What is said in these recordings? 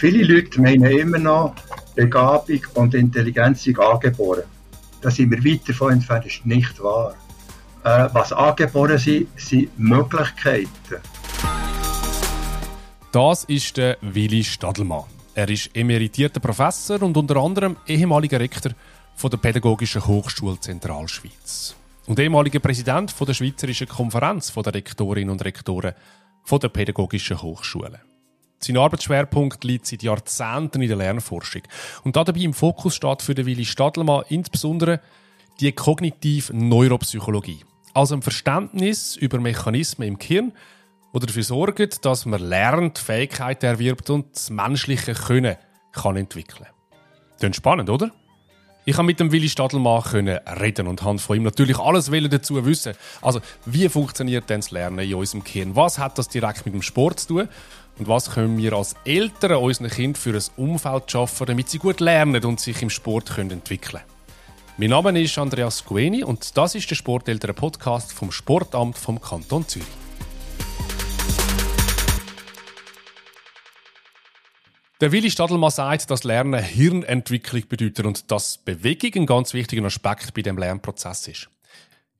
Viele Leute meinen immer noch, Begabung und Intelligenz sind angeboren. Da sind wir weit davon entfernt, das ist nicht wahr. Äh, was angeboren sind, sind Möglichkeiten. Das ist der Willi Stadelmann. Er ist emeritierter Professor und unter anderem ehemaliger Rektor von der Pädagogischen Hochschule Zentralschweiz und ehemaliger Präsident von der Schweizerischen Konferenz der Rektorinnen und Rektoren von der Pädagogischen Hochschule. Sein Arbeitsschwerpunkt liegt seit Jahrzehnten in der Lernforschung. Und dabei im Fokus steht für den Willi Stadelmann insbesondere die kognitive Neuropsychologie. Also ein Verständnis über Mechanismen im Gehirn, die dafür sorgen, dass man lernt, Fähigkeiten erwirbt und das menschliche Können kann entwickeln. Klingt spannend, oder? Ich habe mit dem Willi Stadelmann können reden und habe von ihm natürlich alles dazu wissen. Also, wie funktioniert denn das Lernen in unserem Gehirn? Was hat das direkt mit dem Sport zu tun? Und was können wir als Eltern unseren Kindern für ein Umfeld schaffen, damit sie gut lernen und sich im Sport können entwickeln Mein Name ist Andreas Gueni und das ist der Sporteltern-Podcast vom Sportamt vom Kanton Zürich. Der Willi Stadelmann sagt, dass Lernen Hirnentwicklung bedeutet und dass Bewegung ein ganz wichtiger Aspekt bei dem Lernprozess ist.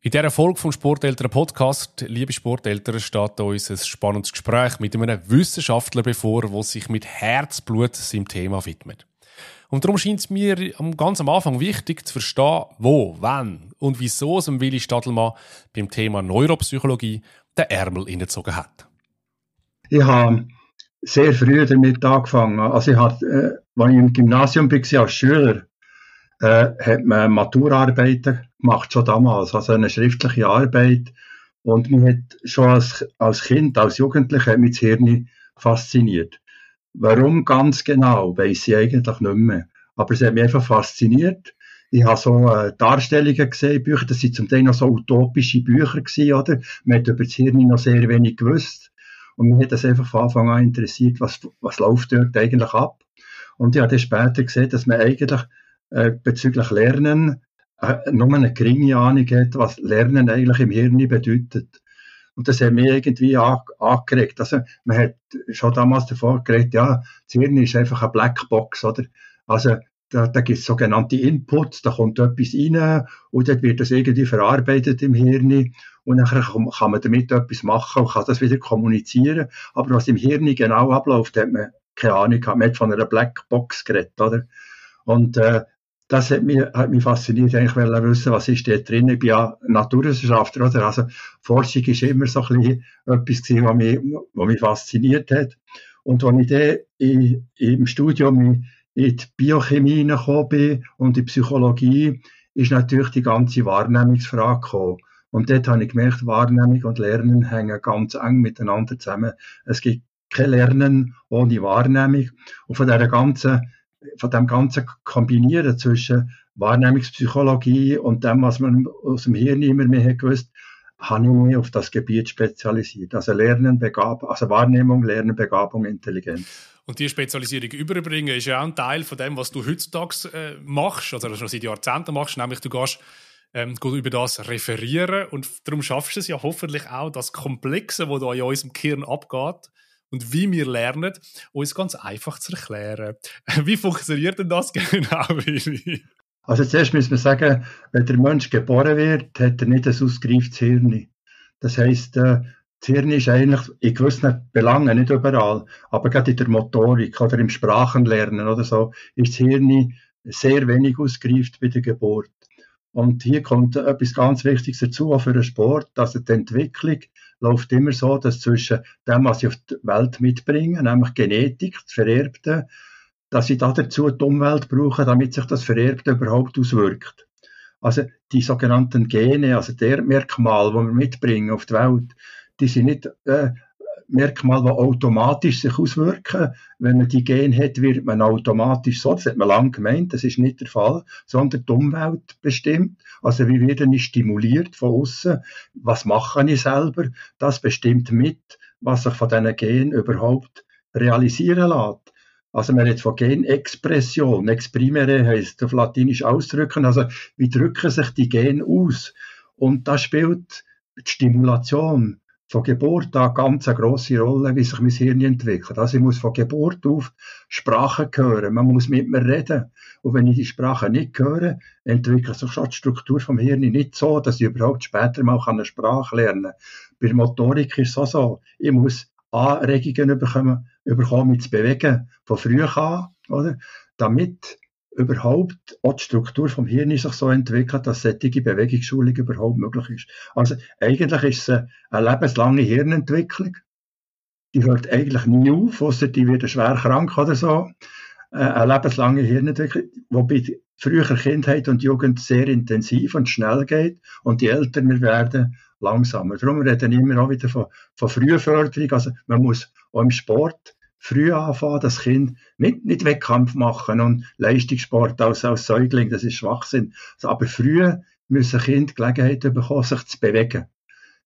In dieser Folge vom Sporteltern Podcast, liebe Sporteltern, steht uns ein spannendes Gespräch mit einem Wissenschaftler bevor, der sich mit Herzblut seinem Thema widmet. Und darum scheint es mir ganz am Anfang wichtig zu verstehen, wo, wann und wieso es Willi Stadelmann beim Thema Neuropsychologie den Ärmel hineingezogen hat. Ich habe sehr früh damit angefangen. Also ich hatte, äh, als ich im Gymnasium war als Schüler, äh, hat man Maturarbeiten gemacht, schon damals, also eine schriftliche Arbeit. Und mich hat schon als, als Kind, als Jugendlicher, hat mich das Hirn fasziniert. Warum ganz genau, weiß ich eigentlich nicht mehr. Aber es hat mich einfach fasziniert. Ich habe so äh, Darstellungen gesehen, Bücher, das sind zum Teil noch so utopische Bücher gewesen, oder? Man hat über das Hirn noch sehr wenig gewusst. Und mich hat das einfach von Anfang an interessiert, was, was läuft dort eigentlich ab. Und ich habe dann später gesehen, dass man eigentlich äh, bezüglich Lernen äh, nur eine geringe Ahnung hat, was Lernen eigentlich im Hirn bedeutet. Und das hat mich irgendwie angeregt. Also, man hat schon damals davor geredet, ja, das Hirn ist einfach eine Blackbox, oder? Also, da, da gibt es sogenannte Inputs, da kommt etwas rein und dann wird das irgendwie verarbeitet im Hirn und dann kann man damit etwas machen und kann das wieder kommunizieren. Aber was im Hirn genau abläuft, hat man keine Ahnung. Man hat von einer Blackbox geredet, oder? Und äh, das hat mich, hat mich fasziniert, eigentlich wollte wissen, was ist da drin. Ich bin ja Naturwissenschaftler, oder? Also Forschung ist immer so ein etwas gewesen, was mich, was mich fasziniert hat. Und als ich dann im Studium in die Biochemie gekommen bin und in die Psychologie, ist natürlich die ganze Wahrnehmungsfrage gekommen. Und dort habe ich gemerkt, Wahrnehmung und Lernen hängen ganz eng miteinander zusammen. Es gibt kein Lernen ohne Wahrnehmung. Und von dieser ganzen, von dem ganzen Kombinieren zwischen Wahrnehmungspsychologie und dem, was man aus dem Hirn immer mehr gewusst, habe ich mich auf das Gebiet spezialisiert. Also Lernen, Begabung, also Wahrnehmung, Lernen, Begabung, Intelligenz. Und die Spezialisierung überbringen ist ja auch ein Teil von dem, was du heutzutage äh, machst, also schon seit Jahrzehnten machst, nämlich du gehst ähm, über das referieren und darum schaffst du es ja hoffentlich auch, das Komplexe, was da in unserem Gehirn abgeht und wie wir lernen, uns ganz einfach zu erklären. Wie funktioniert denn das genau, Also zuerst müssen wir sagen, wenn der Mensch geboren wird, hat er nicht ein ausgereiftes Hirn. Das heisst, äh, das Hirn ist eigentlich in gewissen Belangen, nicht überall, aber gerade in der Motorik oder im Sprachenlernen oder so, ist das Hirn sehr wenig ausgereift bei der Geburt. Und hier kommt etwas ganz Wichtiges dazu, auch für den Sport, dass die Entwicklung läuft immer so, dass zwischen dem, was sie auf die Welt mitbringen, nämlich Genetik, das Vererbte, dass sie dazu die Umwelt brauchen, damit sich das Vererbte überhaupt auswirkt. Also die sogenannten Gene, also der Merkmal, die wir mitbringen auf die Welt, die sind nicht äh, Merkmale, die automatisch sich auswirken. Wenn man die Gene hat, wird man automatisch so, das hat man lange gemeint, das ist nicht der Fall, sondern die Umwelt bestimmt. Also wie werde ich stimuliert von außen? Was mache ich selber? Das bestimmt mit, was sich von diesen Genen überhaupt realisieren lässt. Also man redet von Genexpression. Exprimere heißt auf Latinisch ausdrücken. Also wie drücken sich die Gene aus? Und da spielt die Stimulation von Geburt an ganz eine grosse Rolle, wie sich mein Hirn entwickelt. Also ich muss von Geburt auf Sprache hören. Man muss mit mir reden. Und wenn ich die Sprache nicht höre, entwickelt sich schon die Struktur vom Hirn nicht so, dass ich überhaupt später mal eine Sprache lernen kann. Bei Motorik ist es auch so. Ich muss Anregungen bekommen, bekommen mich zu bewegen, von früh an, oder? Damit überhaupt auch die Struktur vom Hirn sich so entwickelt, dass solche Bewegungsschulung überhaupt möglich ist. Also eigentlich ist es eine lebenslange Hirnentwicklung. Die hört eigentlich nie auf, außer die wird schwer krank oder so. Äh, eine lebenslange Hirnentwicklung, die bei früher Kindheit und Jugend sehr intensiv und schnell geht und die Eltern werden langsamer. Darum reden wir immer auch wieder von, von Frühförderung. Also man muss auch im Sport früh anfangen, das Kind nicht, nicht Wettkampf machen und Leistungssport als, als Säugling, das ist Schwachsinn. Also, aber früh müssen Kinder Gelegenheit bekommen, sich zu bewegen.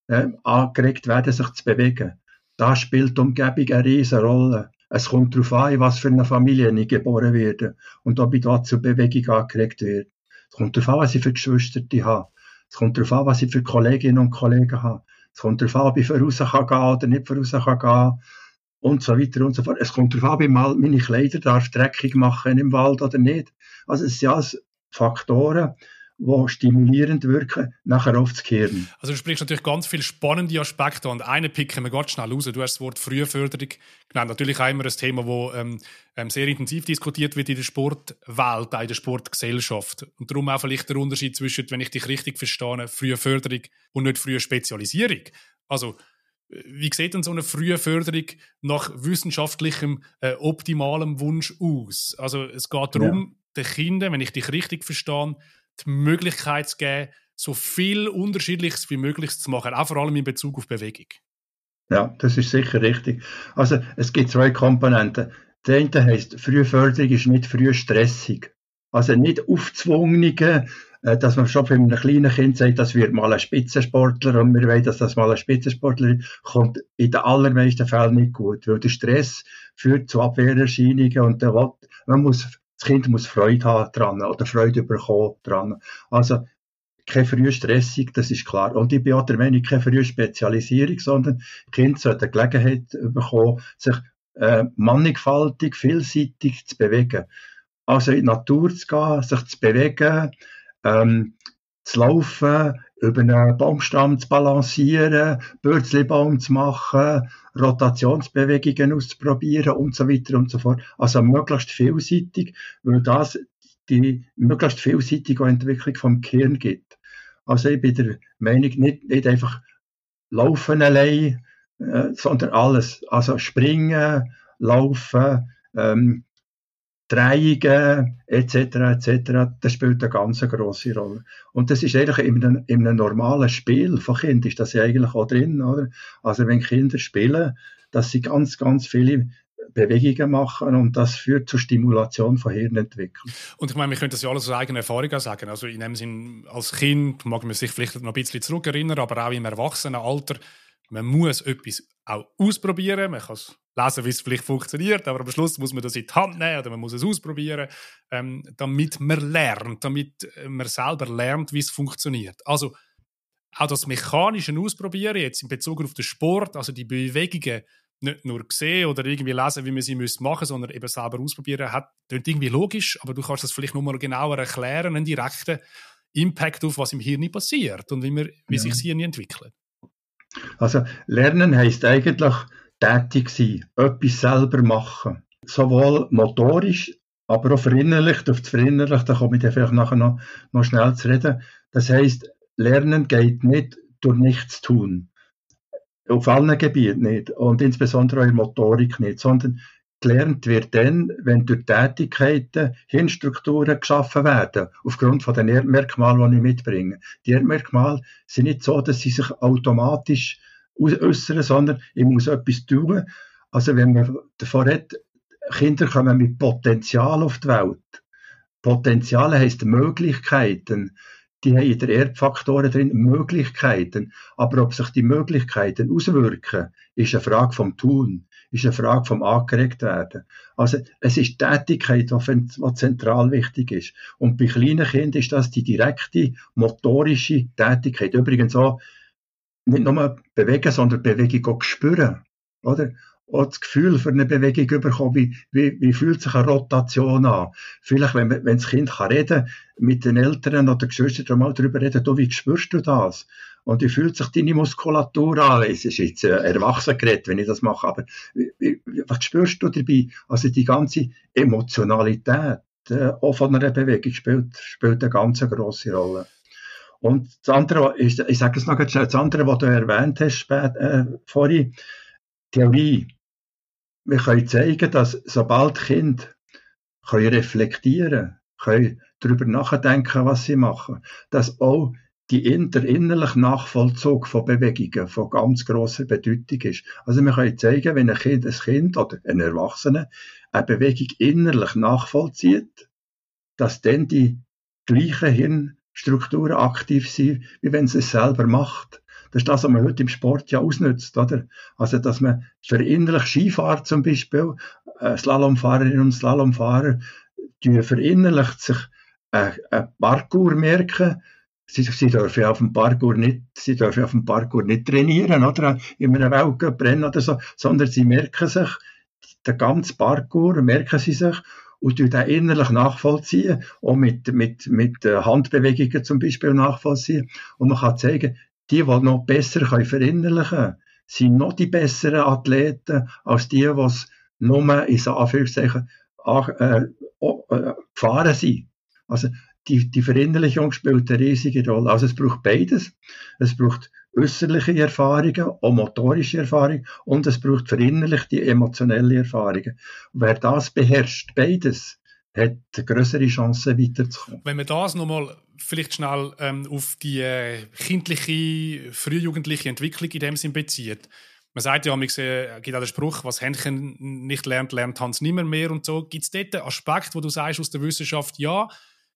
Äh, angeregt werden, sich zu bewegen. Da spielt die Umgebung eine riesige Rolle. Es kommt darauf an, in was für eine Familie ich geboren werde und ob ich da zur Bewegung angeregt werde. Es kommt darauf an, was ich für Geschwister habe. Es kommt darauf an, was ich für Kolleginnen und Kollegen habe. Es kommt darauf an, ob ich voraus kann gehen oder nicht voraus kann gehen und so weiter und so fort. Es kommt darauf an, ob ich mal meine Kleider darf dreckig machen im Wald oder nicht. Also es sind alles Faktoren, die stimulierend wirken, nachher aufs Gehirn. Also du sprichst natürlich ganz viele spannende Aspekte und einen picken wir ganz schnell raus. Du hast das Wort Frühförderung genannt. Natürlich auch immer ein Thema, das ähm, ähm, sehr intensiv diskutiert wird in der Sportwelt, auch in der Sportgesellschaft. Und darum auch vielleicht der Unterschied zwischen, wenn ich dich richtig verstehe, Frühförderung und nicht frühe Spezialisierung. Also wie sieht denn so eine frühe Förderung nach wissenschaftlichem, äh, optimalem Wunsch aus? Also es geht darum, ja. den Kindern, wenn ich dich richtig verstehe, die Möglichkeit zu geben, so viel Unterschiedliches wie möglich zu machen, auch vor allem in Bezug auf Bewegung. Ja, das ist sicher richtig. Also es gibt zwei Komponenten. Der eine heisst, Frühförderung ist nicht früh stressig. Also nicht aufzwungene dass man schon für ein kleines Kind sagt, das wird mal ein Spitzensportler und wir wollen, dass das mal ein Spitzensportler ist, kommt in den allermeisten Fällen nicht gut, weil der Stress führt zu Abwehrerscheinungen und der, man muss, das Kind muss Freude haben dran oder Freude bekommen dran. Also keine frühe Stressung, das ist klar. Und ich bin auch der Meinung, keine frühe Spezialisierung, sondern Kind sollte Gelegenheit bekommen, sich äh, mannigfaltig, vielseitig zu bewegen. Also in die Natur zu gehen, sich zu bewegen, ähm, zu laufen, über einen Baumstamm zu balancieren, Bürzlibaum zu machen, Rotationsbewegungen auszuprobieren und so weiter und so fort. Also möglichst vielseitig, weil das die möglichst vielseitige Entwicklung vom Gehirn gibt. Also ich bin der Meinung, nicht, nicht einfach laufen allein, äh, sondern alles. Also springen, laufen, ähm, Drehungen etc. etc. Das spielt eine ganz große Rolle. Und das ist eigentlich in einem, in einem normalen Spiel von Kindern ist das ja eigentlich auch drin, oder? Also wenn Kinder spielen, dass sie ganz, ganz viele Bewegungen machen und das führt zur Stimulation von Hirnentwicklung. Und ich meine, wir können das ja alles aus eigener Erfahrung sagen. Also in dem Sinn, als Kind mag man sich vielleicht noch ein bisschen zurückerinnern, aber auch im Erwachsenenalter, man muss etwas auch ausprobieren. Man kann es lesen, wie es vielleicht funktioniert, aber am Schluss muss man das in die Hand nehmen oder man muss es ausprobieren, ähm, damit man lernt, damit äh, man selber lernt, wie es funktioniert. Also auch das mechanische Ausprobieren jetzt in Bezug auf den Sport, also die Bewegungen nicht nur sehen oder irgendwie lesen, wie man sie machen müssen, sondern eben selber ausprobieren, hat klingt irgendwie logisch, aber du kannst das vielleicht nochmal genauer erklären, einen direkten Impact auf was im Hirn passiert und wie, man, wie ja. sich das Hirn entwickelt. Also Lernen heißt eigentlich tätig sein, etwas selber machen. Sowohl motorisch, aber auch verinnerlicht. Auf das Verinnerlicht, da komme ich dann vielleicht nachher noch, noch schnell zu reden. Das heißt, Lernen geht nicht durch nichts tun. Auf allen Gebieten nicht. Und insbesondere auch in Motorik nicht. Sondern gelernt wird dann, wenn durch Tätigkeiten Hirnstrukturen geschaffen werden, aufgrund von den Erdmerkmalen, die ich mitbringe. Die Erdmerkmale sind nicht so, dass sie sich automatisch äußern, sondern ich muss etwas tun. Also wenn man davon redet, Kinder kommen mit Potenzial auf die Welt. Potenziale heisst Möglichkeiten. Die haben in der Erbfaktoren drin Möglichkeiten. Aber ob sich die Möglichkeiten auswirken, ist eine Frage vom Tun, ist eine Frage vom angeregt werden. Also es ist Tätigkeit, die zentral wichtig ist. Und bei kleinen Kindern ist das die direkte motorische Tätigkeit. Übrigens auch nicht nur bewegen, sondern Bewegung auch spüren, oder? Auch das Gefühl für eine Bewegung bekommen, wie, wie, wie fühlt sich eine Rotation an? Vielleicht, wenn, wenn das Kind kann reden mit den Eltern oder Geschwistern mal darüber reden, du, wie spürst du das? Und wie fühlt sich deine Muskulatur an? Es ist jetzt äh, erwachsen geredet, wenn ich das mache, aber wie, was spürst du dabei? Also die ganze Emotionalität äh, auch von einer Bewegung spielt, spielt eine ganz grosse Rolle. Und das andere, ich, ich sage es noch ganz schnell, das andere, was du erwähnt hast spät, äh, vorhin, Theorie. Wir können zeigen, dass sobald Kinder können reflektieren können, darüber nachdenken, was sie machen, dass auch die, der innerliche Nachvollzug von Bewegungen von ganz grosser Bedeutung ist. Also wir können zeigen, wenn ein Kind, ein Kind oder ein Erwachsener eine Bewegung innerlich nachvollzieht, dass dann die gleichen Hirn Strukturen aktiv sind, wie wenn sie es selber macht. Das ist das, was man heute im Sport ja ausnutzt, oder? Also, dass man verinnerlicht Skifahrer zum Beispiel, äh, Slalomfahrerinnen und Slalomfahrer, die verinnerlicht sich äh, ein Parkour merken, Sie, sie, dürfen auf dem Parkour nicht, sie dürfen auf dem Parkour nicht trainieren, oder? In einem Weltcup-Rennen oder so, sondern sie merken sich, den ganzen Parkour merken sie sich und den innerlich nachvollziehen, auch mit, mit, mit äh, Handbewegungen zum Beispiel nachvollziehen. Und man kann zeigen, die, die noch besser können verinnerlichen können, sind noch die besseren Athleten als die, die es nur in Anführungszeichen äh, äh, gefahren sind. Also die, die Verinnerlichung spielt eine riesige Rolle. Also es braucht beides. Es braucht äußerliche Erfahrungen, auch motorische Erfahrungen und es braucht verinnerlichte emotionelle Erfahrungen. Wer das beherrscht, beides, hat größere Chancen weiterzukommen. Wenn man das nochmal vielleicht schnell ähm, auf die äh, kindliche, frühjugendliche Entwicklung in dem Sinn bezieht. Man sagt ja, es äh, gibt auch den Spruch, was Händchen nicht lernt, lernt Hans nimmer mehr und so. Gibt es dort einen Aspekt, wo du sagst aus der Wissenschaft, ja,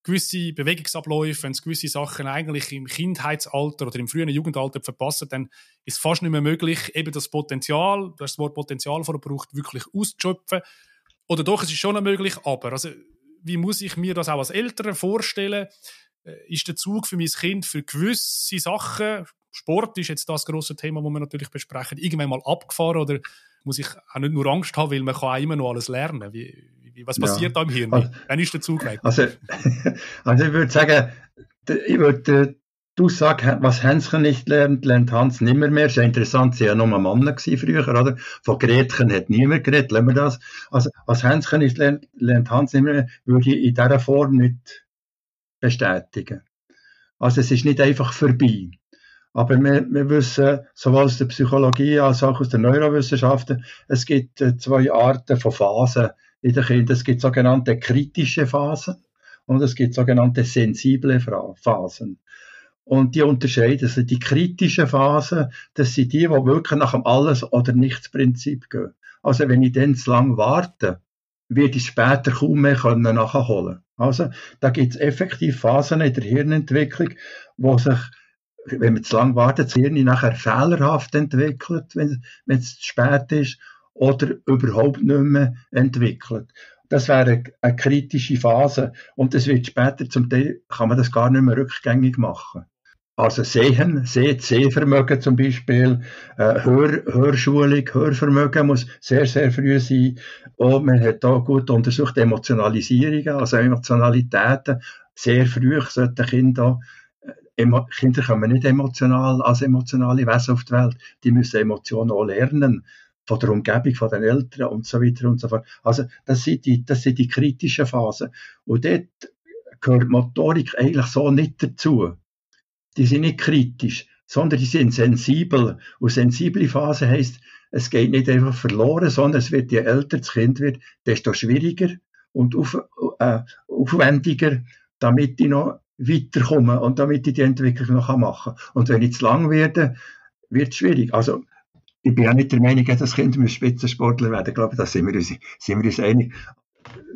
gewisse Bewegungsabläufe, wenn es gewisse Sachen eigentlich im Kindheitsalter oder im frühen Jugendalter verpassen, dann ist es fast nicht mehr möglich, eben das Potenzial, du hast das Wort Potenzial verbraucht, wirklich auszuschöpfen. Oder doch, es ist schon möglich, aber also, wie muss ich mir das auch als Eltern vorstellen? Äh, ist der Zug für mein Kind für gewisse Sachen, Sport ist jetzt das große Thema, das wir natürlich besprechen, irgendwann mal abgefahren oder muss ich auch nicht nur Angst haben, weil man kann auch immer noch alles lernen. Wie, was passiert ja. da im Hirn? Also, Wann ist der Zug weg? Also, also ich würde sagen, ich würde die Aussage, was Hänschen nicht lernt, lernt Hans nimmer mehr. Das ist ja interessant, sie waren ja nur Männer früher, oder? Von Gretchen hat niemand geredet, lassen wir das. Also, was Hänschen nicht lernt, lernt Hans nimmer mehr, würde ich in dieser Form nicht bestätigen. Also, es ist nicht einfach vorbei. Aber wir, wir wissen, sowohl aus der Psychologie als auch aus den Neurowissenschaften, es gibt äh, zwei Arten von Phasen in den Kindern. Es gibt sogenannte kritische Phasen und es gibt sogenannte sensible Phasen. Und die unterscheiden sich. Die kritischen Phasen, das sind die, die wirklich nach dem Alles- oder Nichts-Prinzip gehen. Also wenn ich dann zu lange warte, werde ich später kaum mehr können nachholen Also da gibt es effektiv Phasen in der Hirnentwicklung, wo sich wenn man zu lange wartet, das Hirn nachher fehlerhaft entwickelt, wenn, es zu spät ist oder überhaupt nicht mehr entwickelt. Das wäre eine, eine kritische Phase und das wird später zum Teil, kann man das gar nicht mehr rückgängig machen. Also Sehen, Seh Sehvermögen zum Beispiel, äh, Hör, Hörschulung, Hörvermögen muss sehr, sehr früh sein. Und man hat auch gut untersucht Emotionalisierungen, also Emotionalitäten. Sehr früh sollten Kinder äh, Kinder kommen nicht emotional als emotionale Wesen auf die Welt. Die müssen Emotionen auch lernen von der Umgebung, von den Eltern und so weiter und so fort. Also das sind die, das sind die kritischen Phasen. Und dort gehört Motorik eigentlich so nicht dazu. Die sind nicht kritisch, sondern die sind sensibel. Und sensible Phase heisst, es geht nicht einfach verloren, sondern es wird, je älter das Kind wird, desto schwieriger und auf, äh, aufwendiger, damit die noch weiterkommen und damit ich die Entwicklung noch machen kann. Und wenn ich zu lang werde, wird es schwierig. Also ich bin ja nicht der Meinung, das Kind Spitzensportler werden. Ich glaube, da sind wir uns, sind wir uns einig.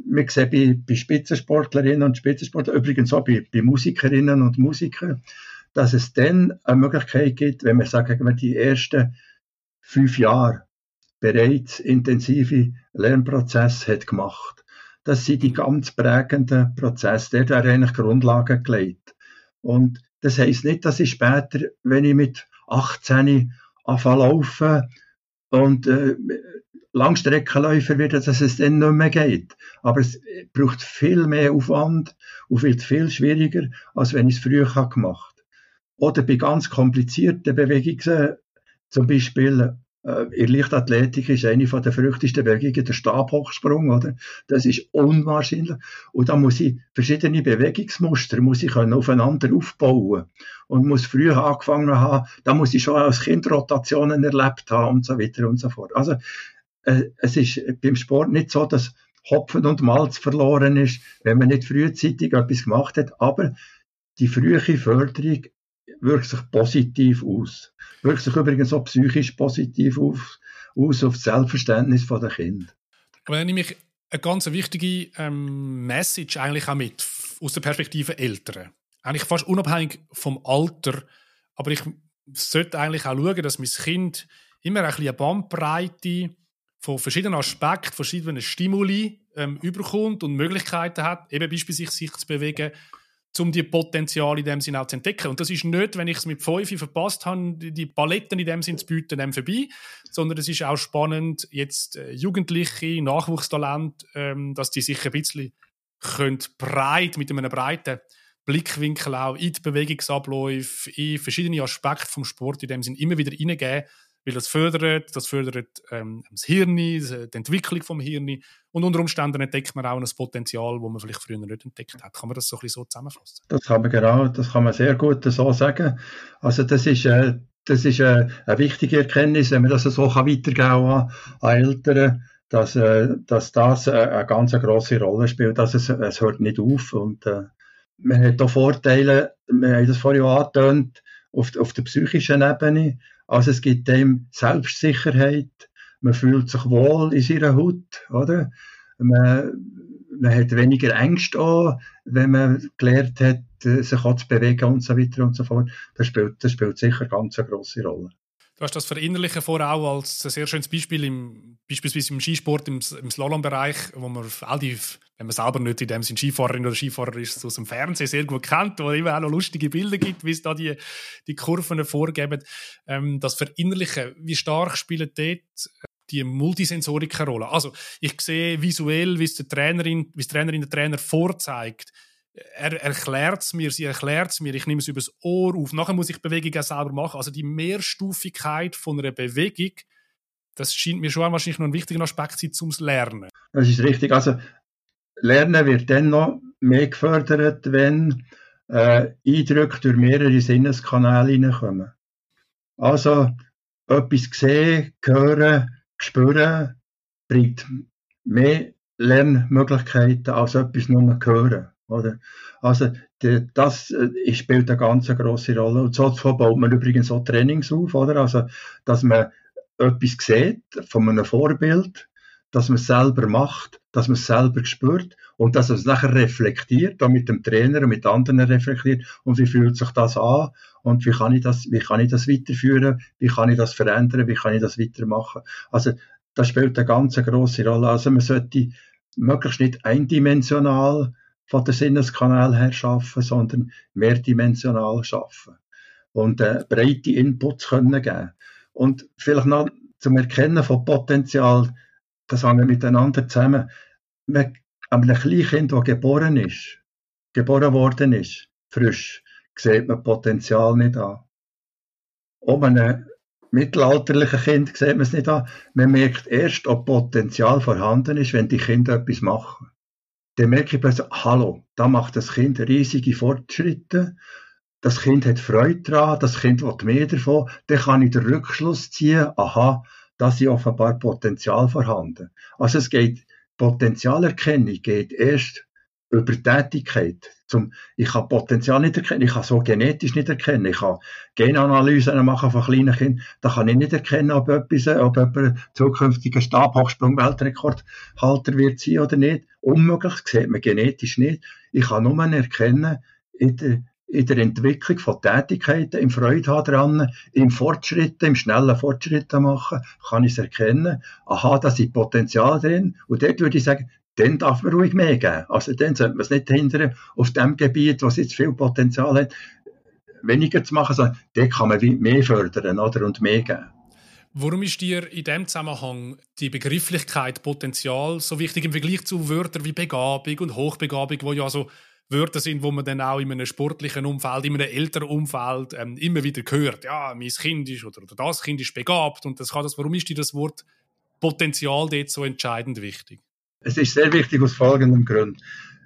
Wir sehen bei, bei Spitzensportlerinnen und Spitzensportlern, übrigens auch bei, bei Musikerinnen und Musikern, dass es dann eine Möglichkeit gibt, wenn wir sagen, wenn die ersten fünf Jahre bereits intensive Lernprozesse hat gemacht. Das sind die ganz prägenden Prozesse. Der hat eigentlich Grundlagen gelegt. Und das heisst nicht, dass ich später, wenn ich mit 18 anfangen laufen und äh, Langstreckenläufer wird, dass es dann nicht mehr geht. Aber es braucht viel mehr Aufwand und wird viel schwieriger, als wenn ich es früher gemacht habe. Oder bei ganz komplizierten Bewegungen, zum Beispiel äh, in Leichtathletik ist eine von der verrücktesten Bewegungen der Stabhochsprung, oder? Das ist unwahrscheinlich. Und da muss ich verschiedene Bewegungsmuster muss ich aufeinander aufbauen. Und muss früher angefangen haben, da muss ich schon als Kind Rotationen erlebt haben und so weiter und so fort. Also, äh, es ist beim Sport nicht so, dass Hopfen und Malz verloren ist, wenn man nicht frühzeitig etwas gemacht hat, aber die frühe Förderung wirkt sich positiv aus. Wirkt sich übrigens auch psychisch positiv auf, aus auf das Selbstverständnis der Kinder. Aber dann nehme ich eine ganz wichtige ähm, Message eigentlich auch mit, aus der Perspektive Eltern. Eigentlich fast unabhängig vom Alter. Aber ich sollte eigentlich auch schauen, dass mein Kind immer ein eine Bandbreite von verschiedenen Aspekten, verschiedenen Stimuli ähm, überkommt und Möglichkeiten hat, eben beispielsweise sich zu bewegen, um die Potenziale in dem Sinne auch zu entdecken. Und das ist nicht, wenn ich es mit fünf verpasst habe, die Paletten in dem Sinne zu bieten, dem vorbei, sondern es ist auch spannend, jetzt äh, Jugendliche, Nachwuchstalent, ähm, dass die sich ein bisschen können breit, mit einem breiten Blickwinkel auch in die Bewegungsabläufe, in verschiedene Aspekte vom Sport in dem Sinne immer wieder reingeben weil das fördert, das fördert ähm, das Hirn, die Entwicklung vom Hirn und unter Umständen entdeckt man auch ein Potenzial, das man vielleicht früher nicht entdeckt hat. Kann man das so ein bisschen so zusammenfassen? Das kann man genau, das kann man sehr gut so sagen. Also das ist, äh, das ist äh, eine wichtige Erkenntnis, wenn man das so kann weitergeben kann an Eltern, dass, äh, dass das äh, eine ganz große Rolle spielt. Dass es, es hört nicht auf und äh, man hat auch Vorteile, wir haben das vorhin angetönt, auf, auf der psychischen Ebene. Also es gibt dem Selbstsicherheit, man fühlt sich wohl in seiner Haut, oder? Man, man hat weniger Ängste an, wenn man gelernt hat, sich auch zu bewegen und so weiter und so fort. Das spielt, das spielt sicher ganz eine grosse Rolle. Du hast das Verinnerlichen vor auch als ein sehr schönes Beispiel, im, beispielsweise im Skisport, im, im Slalombereich, wo man all die, wenn man selber nicht in dem Sinn Skifahrerin oder Skifahrer ist, aus dem Fernsehen sehr gut kennt, wo es immer auch noch lustige Bilder gibt, wie es da die, die Kurven vorgeben. Ähm, das Verinnerlichen, wie stark spielen dort die Multisensorik eine Rolle? Also, ich sehe visuell, wie es der Trainerin, wie es Trainerin der Trainer vorzeigt, er erklärt es mir, sie erklärt es mir, ich nehme es übers Ohr auf. Nachher muss ich Bewegung auch selber machen. Also die Mehrstufigkeit von einer Bewegung, das scheint mir schon wahrscheinlich noch ein wichtiger Aspekt zu sein zum Lernen. Das ist richtig. Also Lernen wird dann noch mehr gefördert, wenn äh, Eindrücke durch mehrere Sinneskanäle hineinkommen. Also etwas sehen, hören, spüren bringt mehr Lernmöglichkeiten als etwas nur hören. Oder? Also das äh, spielt eine ganz große Rolle. Und so baut man übrigens auch Trainings auf, oder? Also, dass man etwas sieht von einem Vorbild, dass man es selber macht, dass man es selber spürt und dass man es nachher reflektiert, auch mit dem Trainer und mit anderen reflektiert und wie fühlt sich das an und wie kann ich das, wie kann ich das weiterführen, wie kann ich das verändern, wie kann ich das weitermachen. Also das spielt eine ganz große Rolle. Also man sollte möglichst nicht eindimensional von der Sinneskanal her schaffen, sondern mehrdimensional schaffen und äh, breite Inputs können geben. Und vielleicht noch zum Erkennen von Potenzial, das hängt miteinander zusammen. Man, einem Kleinkind, das geboren ist, geboren worden ist, frisch, sieht man Potenzial nicht an. Ob einem mittelalterlichen Kind sieht man es nicht an. Man merkt erst, ob Potenzial vorhanden ist, wenn die Kinder etwas machen dann merke ich plötzlich, hallo, da macht das Kind riesige Fortschritte, das Kind hat Freude daran, das Kind will mehr davon, dann kann ich den Rückschluss ziehen, aha, da ist offenbar Potenzial vorhanden. Also es geht, Potenzialerkennung geht erst über Tätigkeit. Zum, ich kann Potenzial nicht erkennen, ich kann so genetisch nicht erkennen, ich kann Genanalysen machen von kleinen Kindern, da kann ich nicht erkennen, ob etwas, ob jemand zukünftiger Stabhochsprung-Weltrekordhalter wird sein oder nicht. Unmöglich, das sieht man genetisch nicht. Ich kann nur erkennen, in der, in der Entwicklung von Tätigkeiten, im Freude dran, im Fortschritt, im schnellen Fortschritt machen, kann ich es erkennen. Aha, da ist Potenzial drin. Und dort würde ich sagen, dann darf man ruhig mehr geben. Also dann sollte man es nicht hindern, auf dem Gebiet, was jetzt viel Potenzial hat, weniger zu machen, sondern dort kann man mehr fördern oder, und mehr geben. Warum ist dir in dem Zusammenhang die Begrifflichkeit Potenzial so wichtig im Vergleich zu Wörtern wie Begabung und Hochbegabung, wo ja so Wörter sind, wo man dann auch in einem sportlichen Umfeld, in einem älteren Umfeld ähm, immer wieder hört. Ja, mein Kind ist oder, oder das Kind ist begabt und das kann das. Warum ist dir das Wort Potenzial dort so entscheidend wichtig? Es ist sehr wichtig aus folgendem Grund.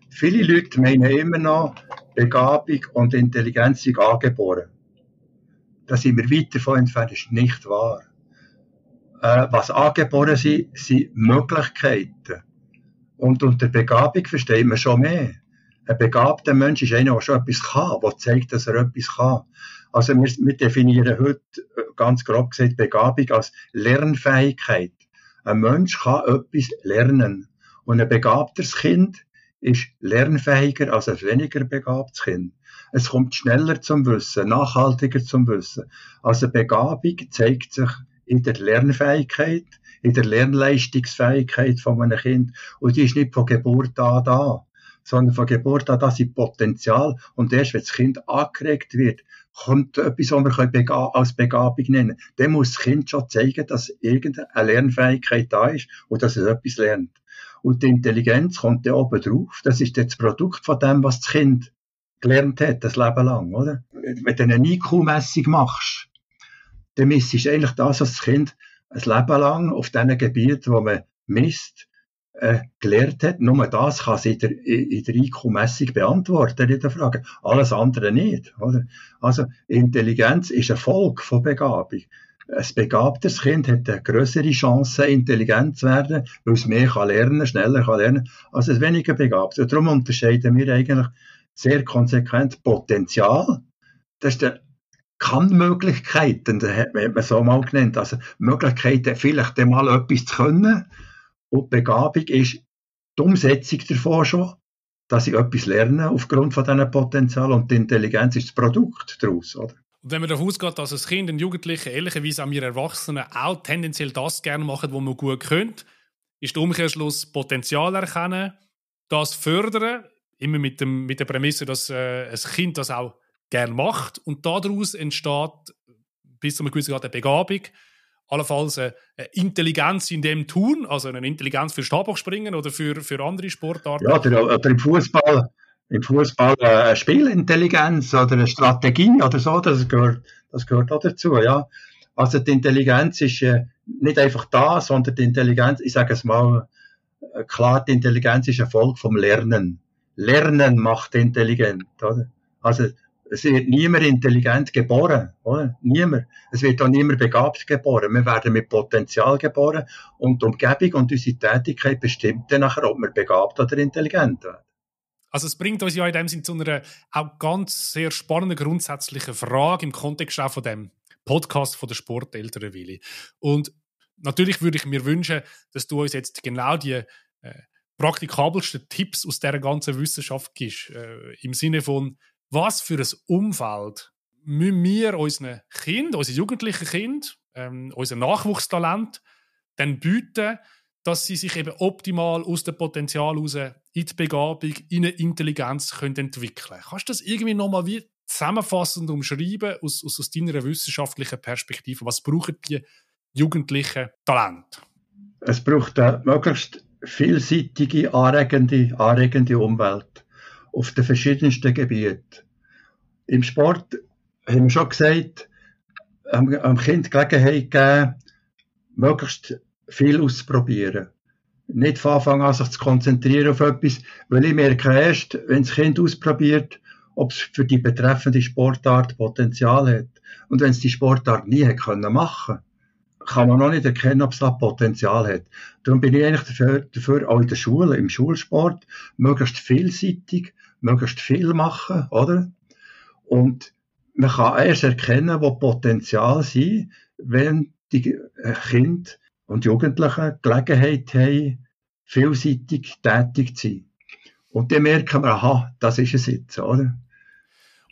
Viele Leute meinen immer noch, Begabung und Intelligenz sind angeboren. Da sind wir weit davon entfernt, ist nicht wahr. Äh, was angeboren sind, sind Möglichkeiten. Und unter Begabung versteht man schon mehr. Ein begabter Mensch ist einer, der schon etwas kann, der zeigt, dass er etwas kann. Also wir, wir definieren heute äh, ganz grob gesagt Begabung als Lernfähigkeit. Ein Mensch kann etwas lernen. Und ein begabtes Kind ist lernfähiger als ein weniger begabtes Kind. Es kommt schneller zum Wissen, nachhaltiger zum Wissen. Also Begabung zeigt sich in der Lernfähigkeit, in der Lernleistungsfähigkeit von einem Kind. Und die ist nicht von Geburt an da, sondern von Geburt an da ist Potenzial. Und erst wenn das Kind angeregt wird, kommt etwas, was wir als Begabung nennen Dann muss das Kind schon zeigen, dass irgendeine Lernfähigkeit da ist und dass es etwas lernt. Und die Intelligenz kommt dann oben drauf. Das ist das Produkt von dem, was das Kind gelernt hat, das Leben lang, oder? Wenn du eine IQ-Messung machst, dann misst du eigentlich das, was das Kind ein Leben lang auf diesen Gebieten, wo man misst, äh, gelernt hat. Nur das kann sie in der, der IQ-Messung beantworten, in der Frage. Alles andere nicht, oder? Also, Intelligenz ist ein Folge von Begabung. Ein begabtes Kind hat eine größere Chance, intelligent zu werden, weil es mehr kann lernen, schneller kann lernen, als ein weniger begabt. Und darum unterscheiden wir eigentlich sehr konsequent Potenzial. Das ist der Kann-Möglichkeiten, das hat man so mal genannt. Also Möglichkeiten, vielleicht einmal etwas zu können. Und Begabung ist die Umsetzung davon schon, dass ich etwas lerne aufgrund von diesem Potenzial und die Intelligenz ist das Produkt daraus, oder? Und wenn man davon ausgeht, dass ein Kind, ein Jugendlicher, ehrlicherweise auch wir Erwachsenen auch tendenziell das gerne machen, was man gut könnte, ist der Umkehrschluss Potenzial erkennen, das fördern, immer mit, dem, mit der Prämisse, dass äh, ein Kind das auch gerne macht und daraus entsteht bis zu einem gewissen Grad eine Begabung, allenfalls eine Intelligenz in dem Tun, also eine Intelligenz für Stabhochspringen oder für, für andere Sportarten. Ja, oder, oder im Fußball im Fußball eine Spielintelligenz oder eine Strategie oder so, das gehört, das gehört auch dazu, ja. Also die Intelligenz ist äh, nicht einfach da, sondern die Intelligenz, ich sage es mal äh, klar, die Intelligenz ist ein Folge vom Lernen. Lernen macht intelligent, oder? Also es wird niemand intelligent geboren, oder? Niemand. Es wird auch niemand begabt geboren. Wir werden mit Potenzial geboren und die Umgebung und unsere Tätigkeit bestimmt dann nachher, ob wir begabt oder intelligent werden. Also es bringt uns ja in dem Sinne zu einer auch ganz sehr spannenden grundsätzlichen Frage im Kontext auch von dem Podcast von der Sporteltern Willi. Und natürlich würde ich mir wünschen, dass du uns jetzt genau die äh, praktikabelsten Tipps aus dieser ganzen Wissenschaft gibst. Äh, Im Sinne von, was für ein Umfeld müssen wir unseren Kind, unseren jugendlichen Kind, ähm, unser Nachwuchstalent dann bieten, dass sie sich eben optimal aus dem Potenzial heraus in die Begabung, in eine Intelligenz können entwickeln Kannst du das irgendwie nochmal wie zusammenfassend umschreiben aus, aus, aus deiner wissenschaftlichen Perspektive? Was brauchen die jugendlichen Talente? Es braucht eine möglichst vielseitige, anregende, anregende Umwelt auf den verschiedensten Gebieten. Im Sport haben wir schon gesagt, am Kind Gelegenheit geben, möglichst viel auszuprobieren. Nicht von Anfang an sich zu konzentrieren auf etwas, weil ich merke erst, wenn das Kind ausprobiert, ob es für die betreffende Sportart Potenzial hat. Und wenn es die Sportart nie hat können machen, kann man noch nicht erkennen, ob es da Potenzial hat. Darum bin ich eigentlich dafür, dafür auch in der Schule, im Schulsport, möglichst vielseitig, möglichst viel machen, oder? Und man kann erst erkennen, wo Potenzial sind, wenn die Kinder und Jugendlichen Gelegenheit haben, vielseitig tätig zu sein. Und dann merken wir, aha, das ist es jetzt, oder?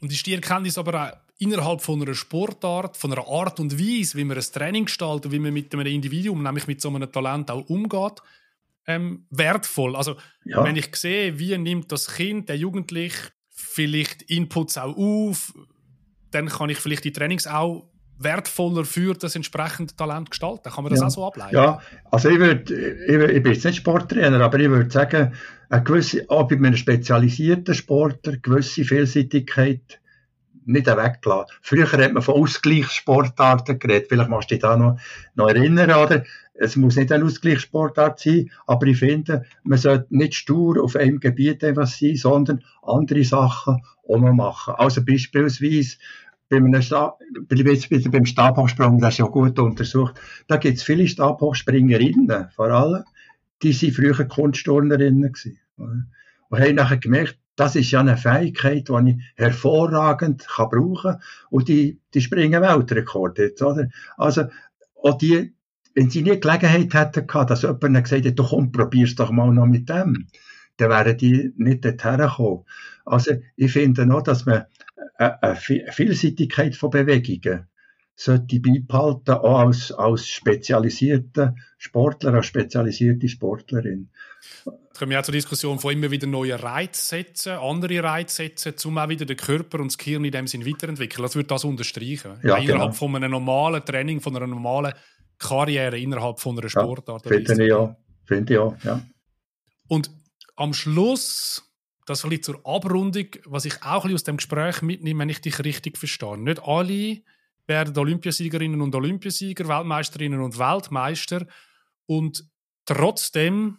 Und ist die Erkenntnis aber auch innerhalb von einer Sportart, von einer Art und Weise, wie man ein Training gestaltet, wie man mit einem Individuum, nämlich mit so einem Talent auch umgeht, ähm, wertvoll. Also, ja. wenn ich sehe, wie nimmt das Kind, der Jugendliche, vielleicht Inputs auch auf, dann kann ich vielleicht die Trainings auch wertvoller für das entsprechende Talent gestalten. Kann man das ja. auch so ableiten? Ja, also ich, würd, ich, ich bin jetzt nicht Sporttrainer, aber ich würde sagen, eine gewisse, auch bei einem spezialisierten Sportler, gewisse Vielseitigkeit nicht weggelassen. Früher hat man von Ausgleichssportarten geredet. Vielleicht machst du dich da noch, noch erinnern, oder? Es muss nicht eine Ausgleichssportart sein, aber ich finde, man sollte nicht stur auf einem Gebiet etwas sein, sondern andere Sachen auch noch machen. Also beispielsweise, bei Stab, jetzt wieder beim Stabhochsprung, das ist ja gut untersucht, da gibt es viele Stabhochspringerinnen, vor allem, die waren früher Kunstturnerinnen gewesen. Und haben nachher gemerkt, das ist ja eine Fähigkeit, die ich hervorragend kann brauchen kann. Und die, die springen Weltrekord jetzt, oder? Also, auch die, wenn sie nie Gelegenheit hätten gehabt, dass jemand gesagt hätte, du komm, probier's doch mal noch mit dem, dann wären die nicht dorthin gekommen. Also, ich finde noch, dass man eine Vielseitigkeit von Bewegungen sollte beibehalten, auch als, als spezialisierte Sportler, als spezialisierte Sportlerin. Jetzt kommen wir auch zur Diskussion von immer wieder neuen Reizsätzen, andere Reizsätzen, um auch wieder den Körper und das Gehirn in dem Sinn weiterentwickeln. Das würde das unterstreichen. Ja, innerhalb genau. von einem normalen Training, von einer normalen Karriere, innerhalb von einer Sportart. Ja, finde ich auch. Finde ich auch, ja. Und am Schluss, das bisschen zur Abrundung, was ich auch aus dem Gespräch mitnehme, wenn ich dich richtig verstehe. Nicht alle werden Olympiasiegerinnen und Olympiasieger, Weltmeisterinnen und Weltmeister. Und trotzdem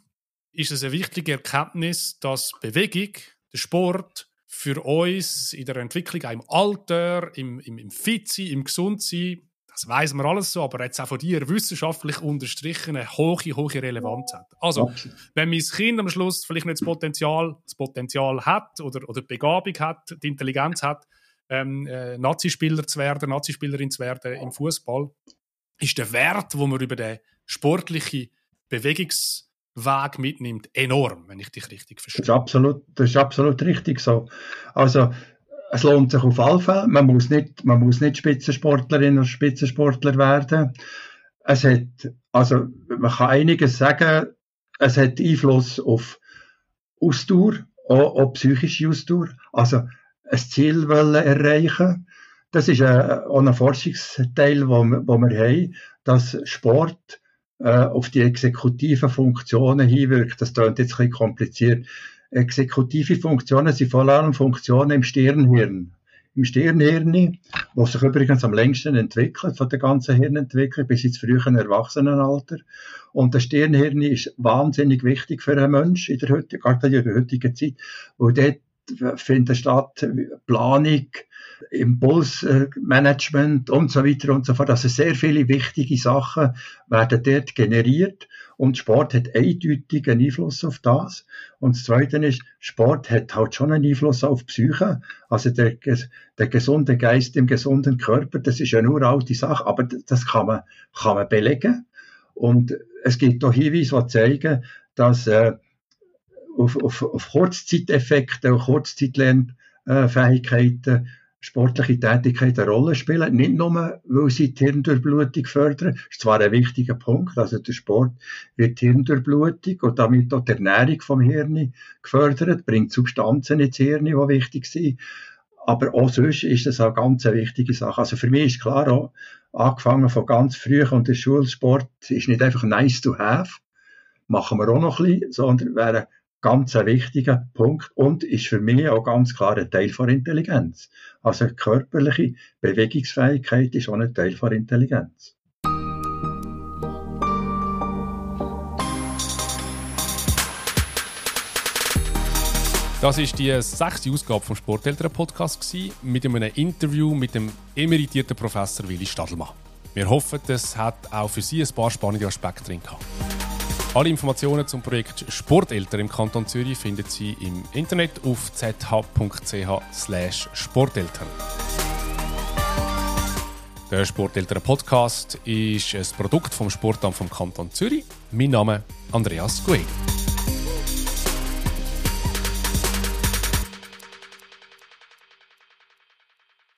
ist es eine wichtige Erkenntnis, dass Bewegung, der Sport, für uns in der Entwicklung, auch im Alter, im, im, im Fit-Sein, im Gesundsein, das weiß man alles so, aber jetzt auch von dir wissenschaftlich unterstrichen eine hohe, hohe Relevanz hat. Also, wenn mein Kind am Schluss vielleicht nicht das Potenzial, das Potenzial hat oder, oder die Begabung hat, die Intelligenz hat, ähm, äh, Nazispieler zu werden, Nazispielerin zu werden im Fußball, ist der Wert, wo man über den sportlichen Bewegungsweg mitnimmt, enorm, wenn ich dich richtig verstehe. Das ist absolut, das ist absolut richtig so. Also, es lohnt sich auf alle Fälle. Man muss nicht, man muss nicht Spitzensportlerin oder Spitzensportler werden. Es hat, also, man kann einiges sagen. Es hat Einfluss auf Ausdauer, auch, auch psychische Ausdauer. Also, ein Ziel wollen erreichen. Das ist ein, auch ein Forschungsteil, wo wir haben, dass Sport äh, auf die exekutiven Funktionen hinwirkt. Das klingt jetzt ein bisschen kompliziert. Exekutive Funktionen sind vor allem Funktionen im Stirnhirn. Im Stirnhirn, wo sich übrigens am längsten entwickelt von der ganzen Hirnentwicklung bis ins frühe Erwachsenenalter. Und das Stirnhirn ist wahnsinnig wichtig für einen Menschen in der heutigen, in der heutigen Zeit, wo dort findet statt Planung, Impulsmanagement und so weiter und so fort. Also sehr viele wichtige Sachen werden dort generiert und Sport hat eindeutig einen Einfluss auf das. Und das Zweite ist, Sport hat halt schon einen Einfluss auf Psyche. Also der, der gesunde Geist im gesunden Körper, das ist eine uralte Sache, aber das kann man, kann man belegen. Und es gibt auch Hinweise, die zeigen, dass äh, auf, auf, auf Kurzzeiteffekte und Kurzzeitlernfähigkeiten sportliche Tätigkeit eine Rolle spielen. Nicht nur, weil sie die Hirndurchblutung fördern. Das ist zwar ein wichtiger Punkt. Also der Sport wird die Hirndurchblutung und damit auch die Ernährung vom Hirn gefördert, bringt Substanzen ins Hirn, die wichtig sind. Aber auch sonst ist das auch ganz eine wichtige Sache. Also für mich ist klar auch, angefangen von ganz früh und der Schulsport ist nicht einfach nice to have. Machen wir auch noch ein bisschen, sondern wäre ganz ein wichtiger Punkt und ist für mich auch ganz klar ein Teil von Intelligenz. Also körperliche Bewegungsfähigkeit ist auch ein Teil von Intelligenz. Das ist die sechste Ausgabe vom Sporteltern Podcast mit einem Interview mit dem emeritierten Professor Willi Stadelmann. Wir hoffen, das hat auch für Sie ein paar spannende Aspekte drin gehabt. Alle Informationen zum Projekt Sporteltern im Kanton Zürich finden Sie im Internet auf zh.ch/sporteltern. Der Sporteltern Podcast ist ein Produkt vom Sportamt vom Kanton Zürich. Mein Name ist Andreas Gueg.